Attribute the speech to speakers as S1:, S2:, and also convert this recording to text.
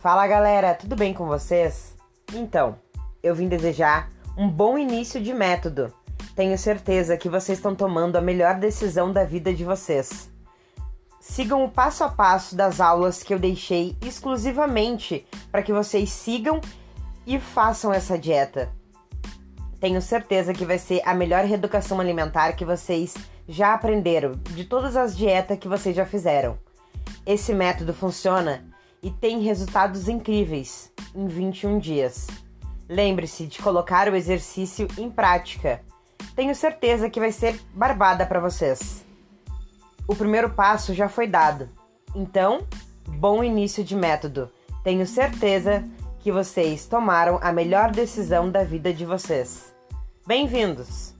S1: Fala galera, tudo bem com vocês? Então, eu vim desejar um bom início de método. Tenho certeza que vocês estão tomando a melhor decisão da vida de vocês. Sigam o passo a passo das aulas que eu deixei exclusivamente para que vocês sigam e façam essa dieta. Tenho certeza que vai ser a melhor reeducação alimentar que vocês já aprenderam de todas as dietas que vocês já fizeram. Esse método funciona e tem resultados incríveis em 21 dias. Lembre-se de colocar o exercício em prática. Tenho certeza que vai ser barbada para vocês. O primeiro passo já foi dado. Então, bom início de método. Tenho certeza que vocês tomaram a melhor decisão da vida de vocês. Bem-vindos!